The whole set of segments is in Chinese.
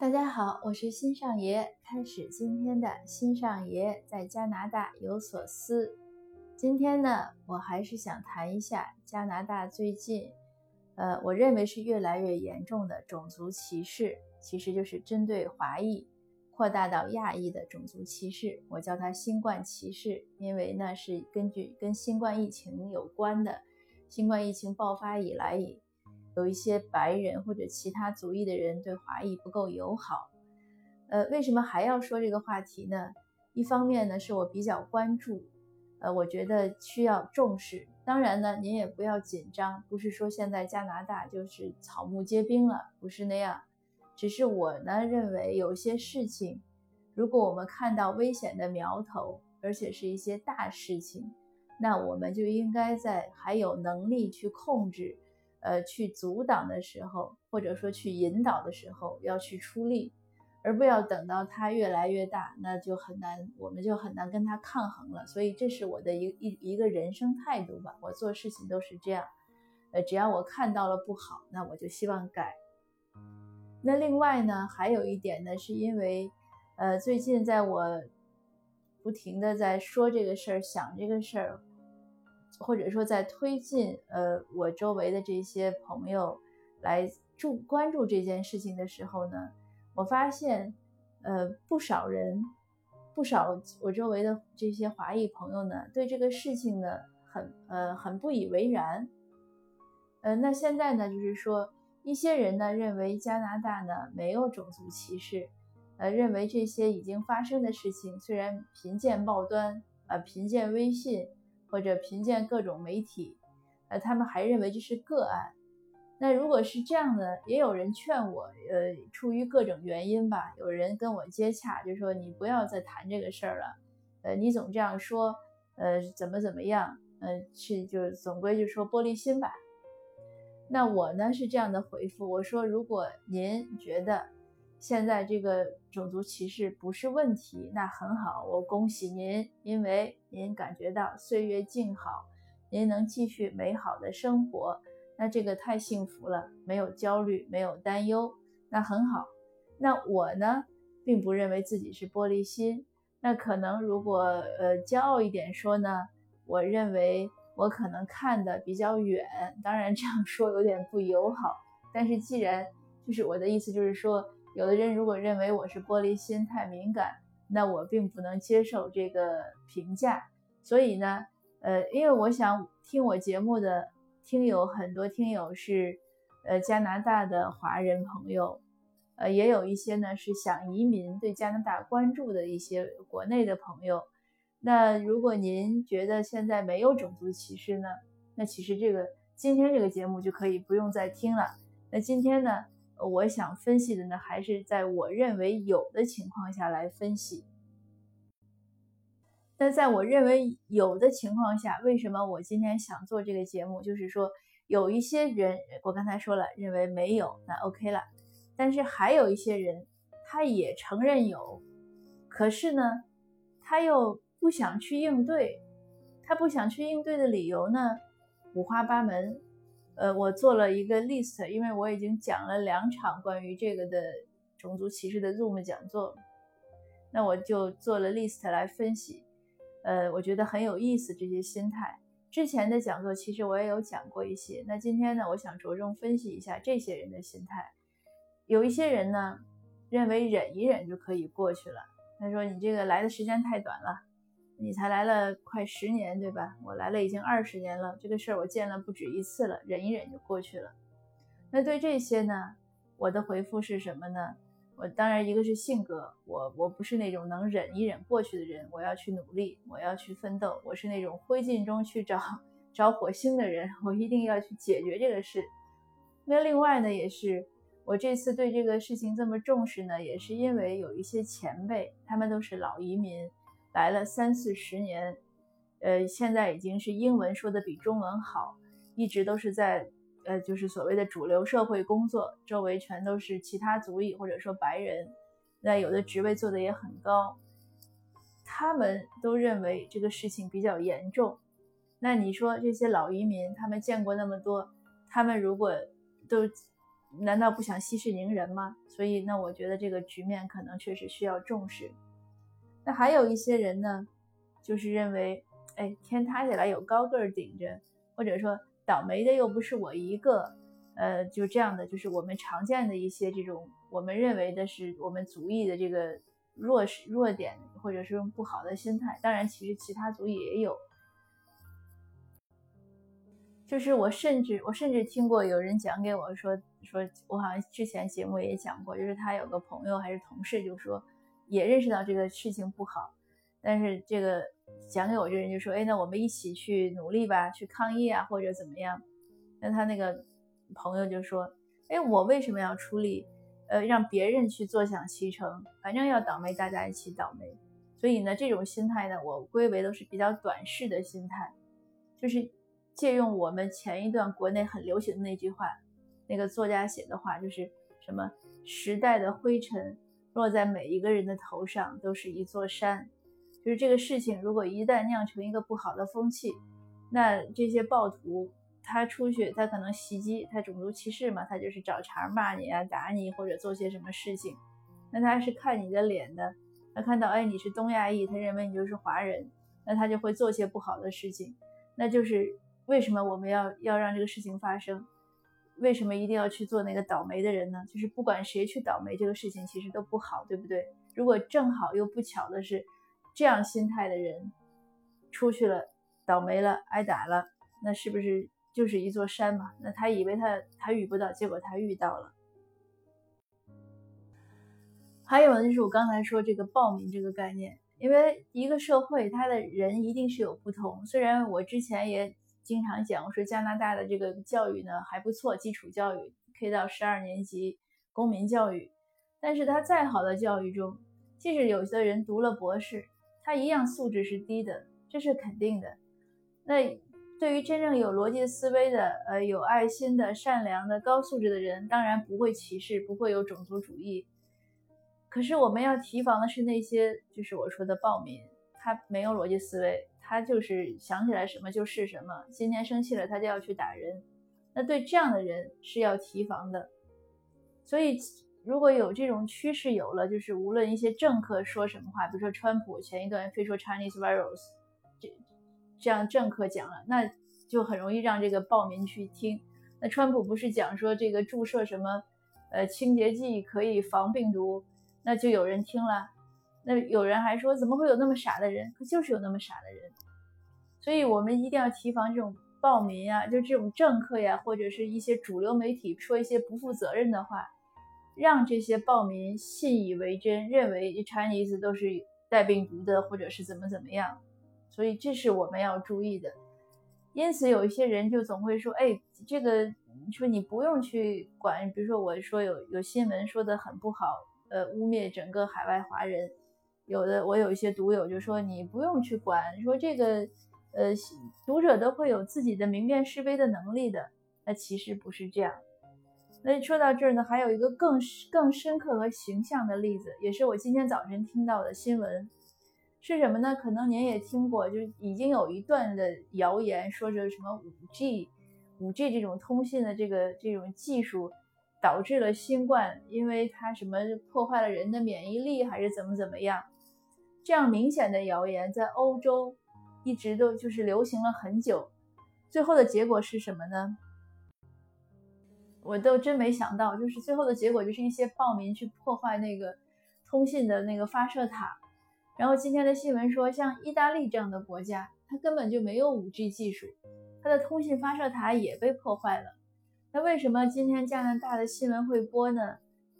大家好，我是新上爷，开始今天的新上爷在加拿大有所思。今天呢，我还是想谈一下加拿大最近，呃，我认为是越来越严重的种族歧视，其实就是针对华裔扩大到亚裔的种族歧视。我叫它新冠歧视，因为呢是根据跟新冠疫情有关的，新冠疫情爆发以来以。有一些白人或者其他族裔的人对华裔不够友好，呃，为什么还要说这个话题呢？一方面呢，是我比较关注，呃，我觉得需要重视。当然呢，您也不要紧张，不是说现在加拿大就是草木皆兵了，不是那样。只是我呢认为，有些事情，如果我们看到危险的苗头，而且是一些大事情，那我们就应该在还有能力去控制。呃，去阻挡的时候，或者说去引导的时候，要去出力，而不要等到它越来越大，那就很难，我们就很难跟它抗衡了。所以这是我的一一一个人生态度吧。我做事情都是这样，呃，只要我看到了不好，那我就希望改。那另外呢，还有一点呢，是因为，呃，最近在我不停的在说这个事儿，想这个事儿。或者说，在推进呃我周围的这些朋友来注关注这件事情的时候呢，我发现，呃不少人，不少我周围的这些华裔朋友呢，对这个事情呢很呃很不以为然。呃，那现在呢，就是说一些人呢认为加拿大呢没有种族歧视，呃认为这些已经发生的事情虽然贫贱报端，呃贫贱微信。或者贫贱各种媒体，呃，他们还认为这是个案。那如果是这样的，也有人劝我，呃，出于各种原因吧，有人跟我接洽，就说你不要再谈这个事儿了，呃，你总这样说，呃，怎么怎么样，呃，是就总归就说玻璃心吧。那我呢是这样的回复，我说如果您觉得。现在这个种族歧视不是问题，那很好，我恭喜您，因为您感觉到岁月静好，您能继续美好的生活，那这个太幸福了，没有焦虑，没有担忧，那很好。那我呢，并不认为自己是玻璃心，那可能如果呃骄傲一点说呢，我认为我可能看的比较远，当然这样说有点不友好，但是既然就是我的意思就是说。有的人如果认为我是玻璃心太敏感，那我并不能接受这个评价。所以呢，呃，因为我想听我节目的听友很多，听友是呃加拿大的华人朋友，呃，也有一些呢是想移民、对加拿大关注的一些国内的朋友。那如果您觉得现在没有种族歧视呢，那其实这个今天这个节目就可以不用再听了。那今天呢？我想分析的呢，还是在我认为有的情况下来分析。那在我认为有的情况下，为什么我今天想做这个节目？就是说，有一些人，我刚才说了，认为没有，那 OK 了。但是还有一些人，他也承认有，可是呢，他又不想去应对。他不想去应对的理由呢，五花八门。呃，我做了一个 list，因为我已经讲了两场关于这个的种族歧视的 Zoom 讲座，那我就做了 list 来分析。呃，我觉得很有意思这些心态。之前的讲座其实我也有讲过一些，那今天呢，我想着重分析一下这些人的心态。有一些人呢，认为忍一忍就可以过去了。他说：“你这个来的时间太短了。”你才来了快十年，对吧？我来了已经二十年了，这个事儿我见了不止一次了，忍一忍就过去了。那对这些呢，我的回复是什么呢？我当然一个是性格，我我不是那种能忍一忍过去的人，我要去努力，我要去奋斗，我是那种灰烬中去找找火星的人，我一定要去解决这个事。那另外呢，也是我这次对这个事情这么重视呢，也是因为有一些前辈，他们都是老移民。来了三四十年，呃，现在已经是英文说的比中文好，一直都是在呃，就是所谓的主流社会工作，周围全都是其他族裔或者说白人，那有的职位做的也很高，他们都认为这个事情比较严重。那你说这些老移民，他们见过那么多，他们如果都难道不想息事宁人吗？所以那我觉得这个局面可能确实需要重视。还有一些人呢，就是认为，哎，天塌下来有高个儿顶着，或者说倒霉的又不是我一个，呃，就这样的，就是我们常见的一些这种我们认为的是我们族裔的这个弱势弱点，或者是不好的心态。当然，其实其他族裔也有。就是我甚至我甚至听过有人讲给我说说，我好像之前节目也讲过，就是他有个朋友还是同事，就说也认识到这个事情不好，但是这个讲给我这人就说，哎，那我们一起去努力吧，去抗议啊，或者怎么样？那他那个朋友就说，哎，我为什么要出力？呃，让别人去坐享其成，反正要倒霉，大家一起倒霉。所以呢，这种心态呢，我归为都是比较短视的心态，就是。借用我们前一段国内很流行的那句话，那个作家写的话就是什么时代的灰尘落在每一个人的头上都是一座山，就是这个事情如果一旦酿成一个不好的风气，那这些暴徒他出去他可能袭击他种族歧视嘛，他就是找茬骂你啊打你或者做些什么事情，那他是看你的脸的，他看到哎你是东亚裔，他认为你就是华人，那他就会做些不好的事情，那就是。为什么我们要要让这个事情发生？为什么一定要去做那个倒霉的人呢？就是不管谁去倒霉，这个事情其实都不好，对不对？如果正好又不巧的是，这样心态的人出去了，倒霉了，挨打了，那是不是就是一座山嘛？那他以为他他遇不到，结果他遇到了。还有呢，就是我刚才说这个暴民这个概念，因为一个社会它的人一定是有不同，虽然我之前也。经常讲，我说加拿大的这个教育呢还不错，基础教育 K 到十二年级公民教育，但是他再好的教育中，即使有的人读了博士，他一样素质是低的，这是肯定的。那对于真正有逻辑思维的、呃有爱心的、善良的、高素质的人，当然不会歧视，不会有种族主义。可是我们要提防的是那些，就是我说的暴民，他没有逻辑思维。他就是想起来什么就是什么，今天生气了他就要去打人，那对这样的人是要提防的。所以如果有这种趋势有了，就是无论一些政客说什么话，比如说川普前一段非说 Chinese virus，这这样政客讲了，那就很容易让这个暴民去听。那川普不是讲说这个注射什么呃清洁剂可以防病毒，那就有人听了。那有人还说，怎么会有那么傻的人？可就是有那么傻的人，所以我们一定要提防这种暴民啊，就这种政客呀，或者是一些主流媒体说一些不负责任的话，让这些暴民信以为真，认为 Chinese 都是带病毒的，或者是怎么怎么样。所以这是我们要注意的。因此有一些人就总会说，哎，这个说你不用去管，比如说我说有有新闻说的很不好，呃，污蔑整个海外华人。有的我有一些读友就说你不用去管，说这个，呃，读者都会有自己的明辨是非的能力的。那其实不是这样。那说到这儿呢，还有一个更更深刻和形象的例子，也是我今天早晨听到的新闻，是什么呢？可能您也听过，就是已经有一段的谣言，说着什么五 G，五 G 这种通信的这个这种技术。导致了新冠，因为它什么破坏了人的免疫力，还是怎么怎么样？这样明显的谣言在欧洲一直都就是流行了很久，最后的结果是什么呢？我都真没想到，就是最后的结果就是一些暴民去破坏那个通信的那个发射塔，然后今天的新闻说，像意大利这样的国家，它根本就没有 5G 技术，它的通信发射塔也被破坏了。那为什么今天加拿大的新闻会播呢？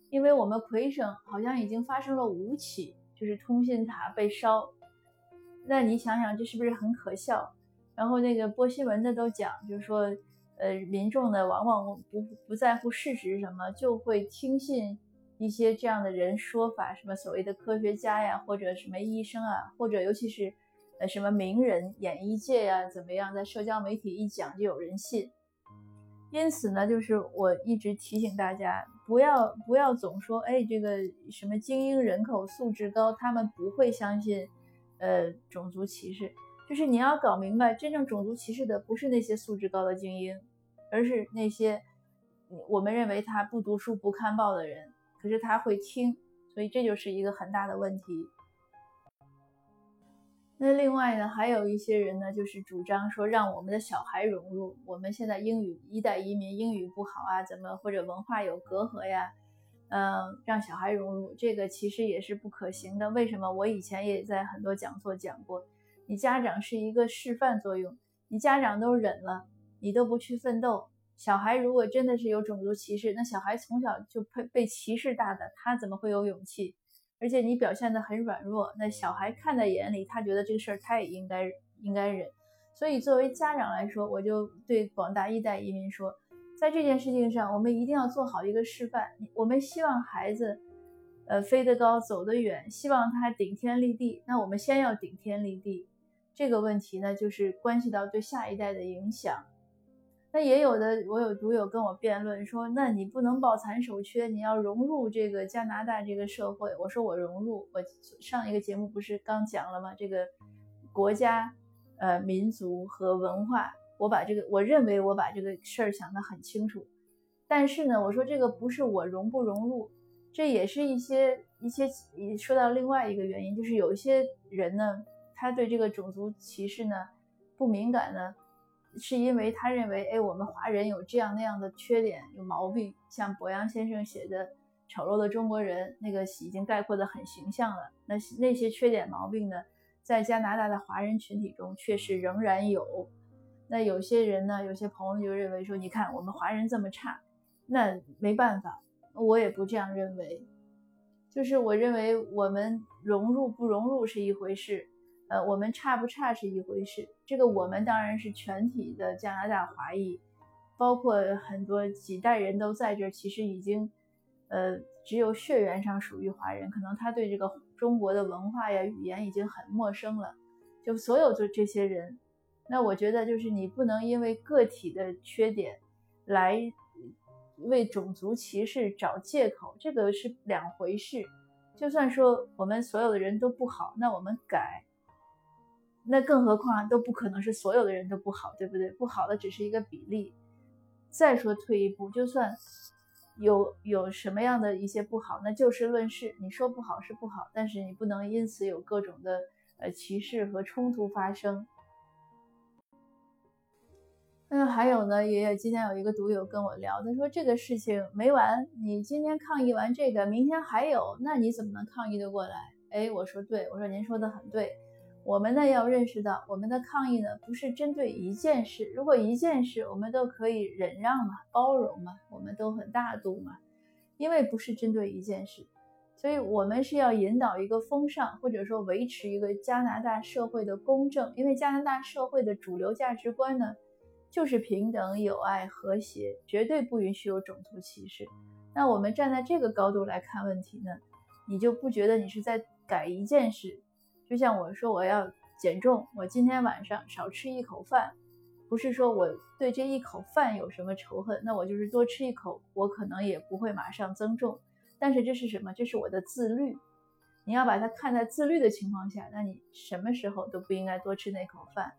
因为我们魁省好像已经发生了五起。就是通信塔被烧，那你想想，这是不是很可笑？然后那个播新闻的都讲，就是说，呃，民众呢往往不不在乎事实什么，就会听信一些这样的人说法，什么所谓的科学家呀，或者什么医生啊，或者尤其是呃什么名人、演艺界呀，怎么样，在社交媒体一讲就有人信。因此呢，就是我一直提醒大家，不要不要总说，哎，这个什么精英人口素质高，他们不会相信，呃，种族歧视。就是你要搞明白，真正种族歧视的不是那些素质高的精英，而是那些我们认为他不读书不看报的人，可是他会听，所以这就是一个很大的问题。那另外呢，还有一些人呢，就是主张说让我们的小孩融入。我们现在英语一代移民英语不好啊，怎么或者文化有隔阂呀？嗯，让小孩融入这个其实也是不可行的。为什么？我以前也在很多讲座讲过，你家长是一个示范作用，你家长都忍了，你都不去奋斗，小孩如果真的是有种族歧视，那小孩从小就被被歧视大的，他怎么会有勇气？而且你表现得很软弱，那小孩看在眼里，他觉得这个事儿他也应该应该忍。所以作为家长来说，我就对广大一代移民说，在这件事情上，我们一定要做好一个示范。我们希望孩子，呃，飞得高，走得远，希望他顶天立地。那我们先要顶天立地。这个问题呢，就是关系到对下一代的影响。那也有的，我有读友跟我辩论说，那你不能抱残守缺，你要融入这个加拿大这个社会。我说我融入，我上一个节目不是刚讲了吗？这个国家、呃民族和文化，我把这个，我认为我把这个事儿想得很清楚。但是呢，我说这个不是我融不融入，这也是一些一些说到另外一个原因，就是有一些人呢，他对这个种族歧视呢不敏感呢。是因为他认为，哎，我们华人有这样那样的缺点、有毛病，像博洋先生写的《丑陋的中国人》，那个已经概括的很形象了。那那些缺点毛病呢，在加拿大的华人群体中确实仍然有。那有些人呢，有些朋友就认为说，你看我们华人这么差，那没办法，我也不这样认为。就是我认为我们融入不融入是一回事。呃，我们差不差是一回事，这个我们当然是全体的加拿大华裔，包括很多几代人都在这，其实已经，呃，只有血缘上属于华人，可能他对这个中国的文化呀、语言已经很陌生了。就所有的这些人，那我觉得就是你不能因为个体的缺点来为种族歧视找借口，这个是两回事。就算说我们所有的人都不好，那我们改。那更何况都不可能是所有的人都不好，对不对？不好的只是一个比例。再说退一步，就算有有什么样的一些不好，那就事论事。你说不好是不好，但是你不能因此有各种的呃歧视和冲突发生。那还有呢，也有今天有一个读友跟我聊，他说这个事情没完，你今天抗议完这个，明天还有，那你怎么能抗议得过来？哎，我说对，我说您说的很对。我们呢要认识到，我们的抗议呢不是针对一件事。如果一件事我们都可以忍让嘛、包容嘛，我们都很大度嘛，因为不是针对一件事，所以我们是要引导一个风尚，或者说维持一个加拿大社会的公正。因为加拿大社会的主流价值观呢，就是平等、友爱、和谐，绝对不允许有种族歧视。那我们站在这个高度来看问题呢，你就不觉得你是在改一件事？就像我说我要减重，我今天晚上少吃一口饭，不是说我对这一口饭有什么仇恨，那我就是多吃一口，我可能也不会马上增重。但是这是什么？这是我的自律。你要把它看在自律的情况下，那你什么时候都不应该多吃那口饭。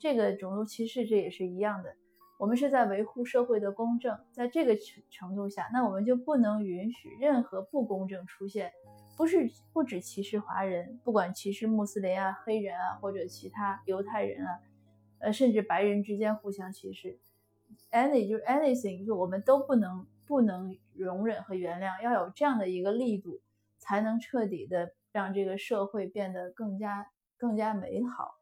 这个种族歧视这也是一样的，我们是在维护社会的公正，在这个程程度下，那我们就不能允许任何不公正出现。不是不止歧视华人，不管歧视穆斯林啊、黑人啊，或者其他犹太人啊，呃，甚至白人之间互相歧视，any 就是 anything，就我们都不能不能容忍和原谅，要有这样的一个力度，才能彻底的让这个社会变得更加更加美好。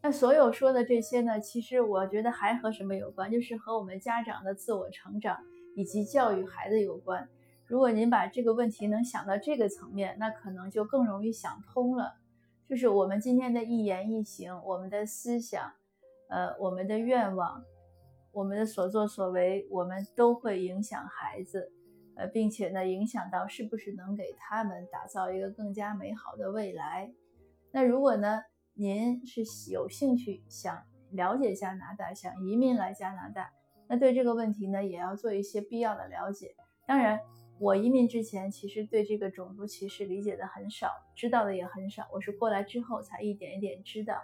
那所有说的这些呢，其实我觉得还和什么有关？就是和我们家长的自我成长以及教育孩子有关。如果您把这个问题能想到这个层面，那可能就更容易想通了。就是我们今天的一言一行，我们的思想，呃，我们的愿望，我们的所作所为，我们都会影响孩子，呃，并且呢，影响到是不是能给他们打造一个更加美好的未来。那如果呢，您是有兴趣想了解加拿大，想移民来加拿大，那对这个问题呢，也要做一些必要的了解。当然。我移民之前，其实对这个种族歧视理解的很少，知道的也很少。我是过来之后才一点一点知道。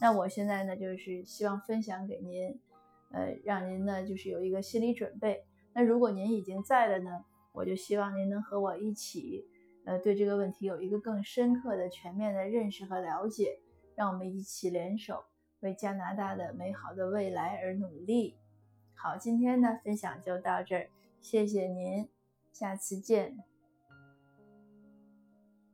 那我现在呢，就是希望分享给您，呃，让您呢就是有一个心理准备。那如果您已经在了呢，我就希望您能和我一起，呃，对这个问题有一个更深刻的、全面的认识和了解。让我们一起联手，为加拿大的美好的未来而努力。好，今天呢分享就到这儿，谢谢您，下次见。